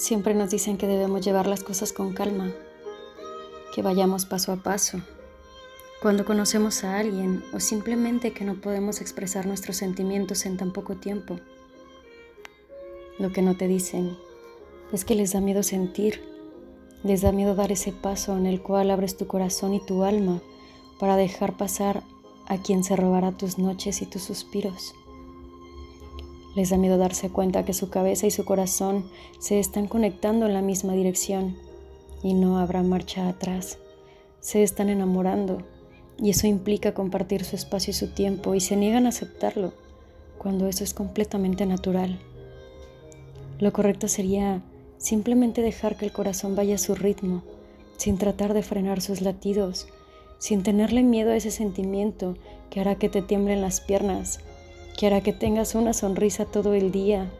Siempre nos dicen que debemos llevar las cosas con calma, que vayamos paso a paso. Cuando conocemos a alguien o simplemente que no podemos expresar nuestros sentimientos en tan poco tiempo. Lo que no te dicen es que les da miedo sentir, les da miedo dar ese paso en el cual abres tu corazón y tu alma para dejar pasar a quien se robará tus noches y tus suspiros. Les da miedo darse cuenta que su cabeza y su corazón se están conectando en la misma dirección y no habrá marcha atrás. Se están enamorando y eso implica compartir su espacio y su tiempo y se niegan a aceptarlo cuando eso es completamente natural. Lo correcto sería simplemente dejar que el corazón vaya a su ritmo, sin tratar de frenar sus latidos, sin tenerle miedo a ese sentimiento que hará que te tiemblen las piernas que hará que tengas una sonrisa todo el día.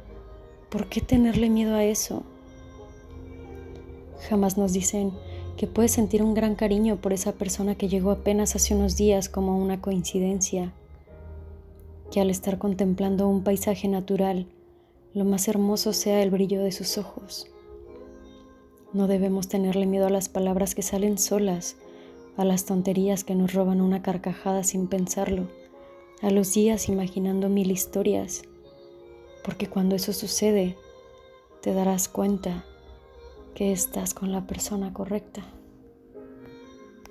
¿Por qué tenerle miedo a eso? Jamás nos dicen que puedes sentir un gran cariño por esa persona que llegó apenas hace unos días como una coincidencia, que al estar contemplando un paisaje natural, lo más hermoso sea el brillo de sus ojos. No debemos tenerle miedo a las palabras que salen solas, a las tonterías que nos roban una carcajada sin pensarlo a los días imaginando mil historias, porque cuando eso sucede, te darás cuenta que estás con la persona correcta.